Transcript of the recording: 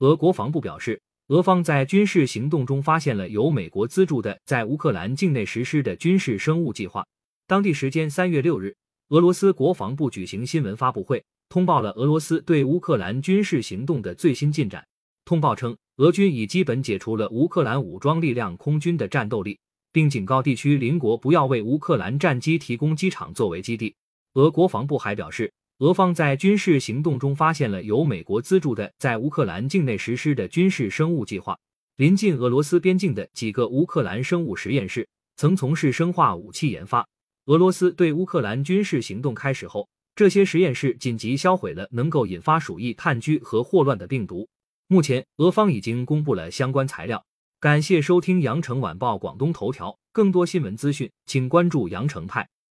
俄国防部表示，俄方在军事行动中发现了由美国资助的在乌克兰境内实施的军事生物计划。当地时间三月六日，俄罗斯国防部举行新闻发布会，通报了俄罗斯对乌克兰军事行动的最新进展。通报称，俄军已基本解除了乌克兰武装力量空军的战斗力，并警告地区邻国不要为乌克兰战机提供机场作为基地。俄国防部还表示，俄方在军事行动中发现了由美国资助的在乌克兰境内实施的军事生物计划。临近俄罗斯边境的几个乌克兰生物实验室曾从事生化武器研发。俄罗斯对乌克兰军事行动开始后，这些实验室紧急销毁了能够引发鼠疫、炭疽和霍乱的病毒。目前，俄方已经公布了相关材料。感谢收听羊城晚报广东头条，更多新闻资讯，请关注羊城派。